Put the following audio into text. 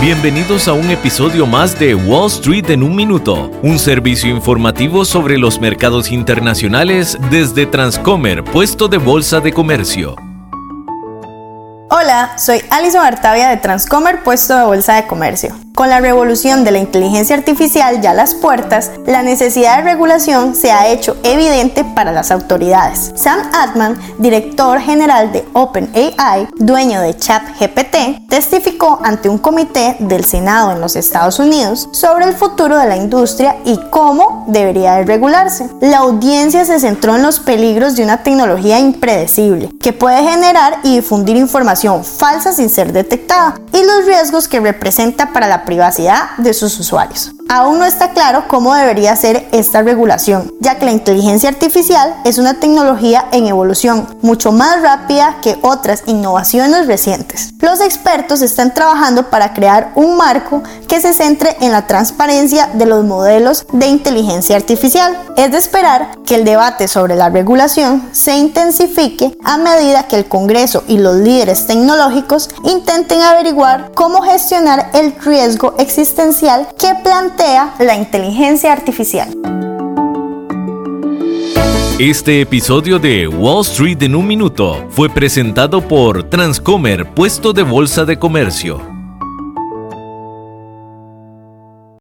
Bienvenidos a un episodio más de Wall Street en un minuto, un servicio informativo sobre los mercados internacionales desde Transcomer, puesto de bolsa de comercio. Hola, soy Alison Artavia de Transcomer, puesto de bolsa de comercio. Con la revolución de la inteligencia artificial ya a las puertas, la necesidad de regulación se ha hecho evidente para las autoridades. Sam Altman, director general de OpenAI, dueño de ChatGPT, testificó ante un comité del Senado en los Estados Unidos sobre el futuro de la industria y cómo debería de regularse. La audiencia se centró en los peligros de una tecnología impredecible que puede generar y difundir información falsa sin ser detectada y los riesgos que representa para la privacidad de sus usuarios. Aún no está claro cómo debería ser esta regulación, ya que la inteligencia artificial es una tecnología en evolución mucho más rápida que otras innovaciones recientes. Los expertos están trabajando para crear un marco que se centre en la transparencia de los modelos de inteligencia artificial. Es de esperar que el debate sobre la regulación se intensifique a medida que el Congreso y los líderes tecnológicos intenten averiguar cómo gestionar el riesgo existencial que plantea la inteligencia artificial. Este episodio de Wall Street en un minuto fue presentado por Transcomer, puesto de bolsa de comercio.